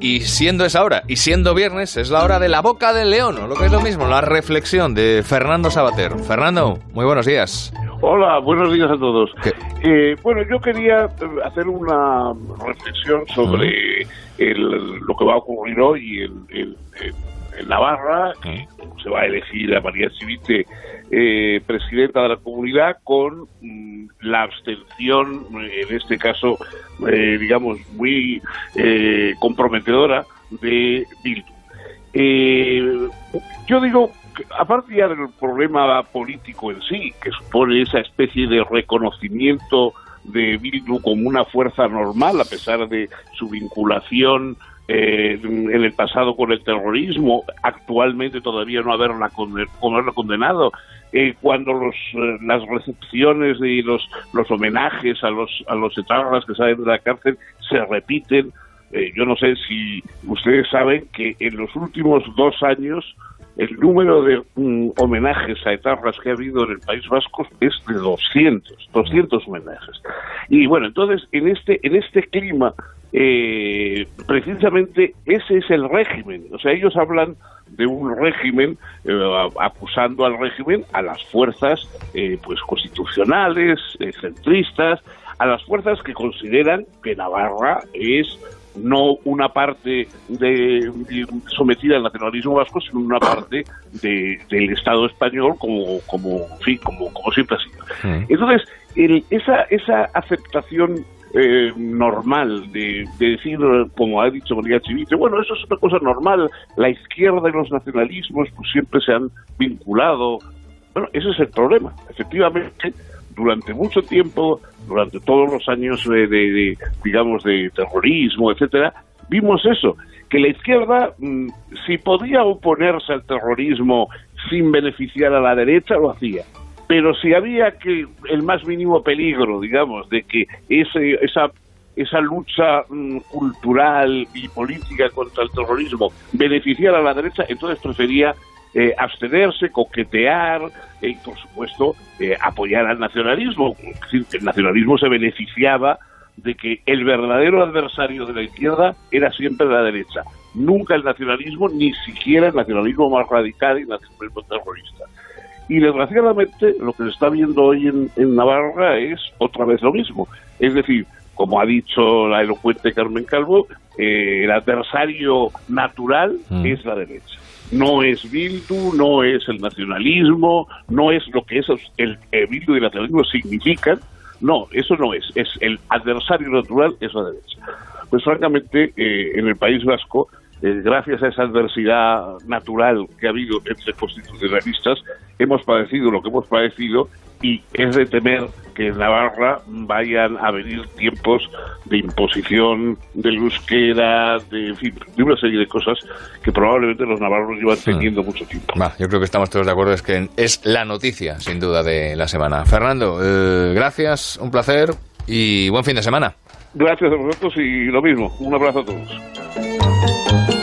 Y siendo esa hora, y siendo viernes, es la hora de la boca del león, o lo que es lo mismo, la reflexión de Fernando Sabater. Fernando, muy buenos días. Hola, buenos días a todos. Eh, bueno, yo quería hacer una reflexión sobre lo que va a ocurrir hoy en, Navarra, se va a elegir a María Civite eh, presidenta de la comunidad con mm, la abstención, en este caso, eh, digamos, muy eh, comprometedora de Bildu. yo digo, aparte ya del problema político en sí, que supone esa especie de reconocimiento de Bildu como una fuerza normal, a pesar de su vinculación eh, en el pasado con el terrorismo, actualmente todavía no haberla, condenado, eh, cuando los, eh, las recepciones y los, los homenajes a los, a los etarras que salen de la cárcel se repiten. yo no sé si ustedes saben que en los últimos dos años el número de mm, homenajes a etarras que ha habido en el País Vasco es de 200, 200 homenajes. Y bueno, entonces en este en este clima eh, precisamente ese es el régimen. O sea, ellos hablan de un régimen eh, acusando al régimen a las fuerzas eh, pues constitucionales, centristas, a las fuerzas que consideran que Navarra es no una parte de, sometida al nacionalismo vasco, sino una parte del Estado español como como como, como siempre ha sido. Entonces, esa esa aceptación eh, normal de, decir, como ha dicho María Chivite, bueno, eso es una cosa normal, la izquierda y los nacionalismos pues siempre se han vinculado. Bueno, ese es el problema. Efectivamente, durante mucho tiempo, durante todos los años de, digamos, de terrorismo, etcétera, vimos eso, que la izquierda, mm, si podía oponerse al terrorismo sin beneficiar a la derecha, lo hacía. Pero si había que el más mínimo peligro, digamos, de que ese, esa esa lucha mm, cultural y política contra el terrorismo beneficiara a la derecha, entonces prefería eh, abstenerse, coquetear e, y, por supuesto, eh, apoyar al nacionalismo. El nacionalismo se beneficiaba de que el verdadero adversario de la izquierda era siempre la derecha. Nunca el nacionalismo, ni siquiera el nacionalismo más radical y el nacionalismo terrorista. Y desgraciadamente lo que se está viendo hoy en, Navarra es otra vez lo mismo. Es decir, como ha dicho la elocuente Carmen Calvo, eh, el adversario natural mm. es la derecha. No es Bildu, no es el nacionalismo, no es lo que esos, el, Bildu y el nacionalismo significan. No, eso no es. Es el adversario natural es la derecha. Pues francamente, eh, en el País Vasco eh, gracias a esa adversidad natural que ha habido entre constitucionalistas, hemos padecido lo que hemos padecido y es de temer que en Navarra vayan a venir tiempos de imposición del euskera, de, en fin, de una serie de cosas que probablemente los navarros llevan hmm. teniendo mucho tiempo. yo creo que estamos todos de acuerdo, es que es la noticia, sin duda, de la semana. Fernando, eh, gracias, un placer y buen fin de semana. Gracias a vosotros y lo mismo. Un abrazo a todos.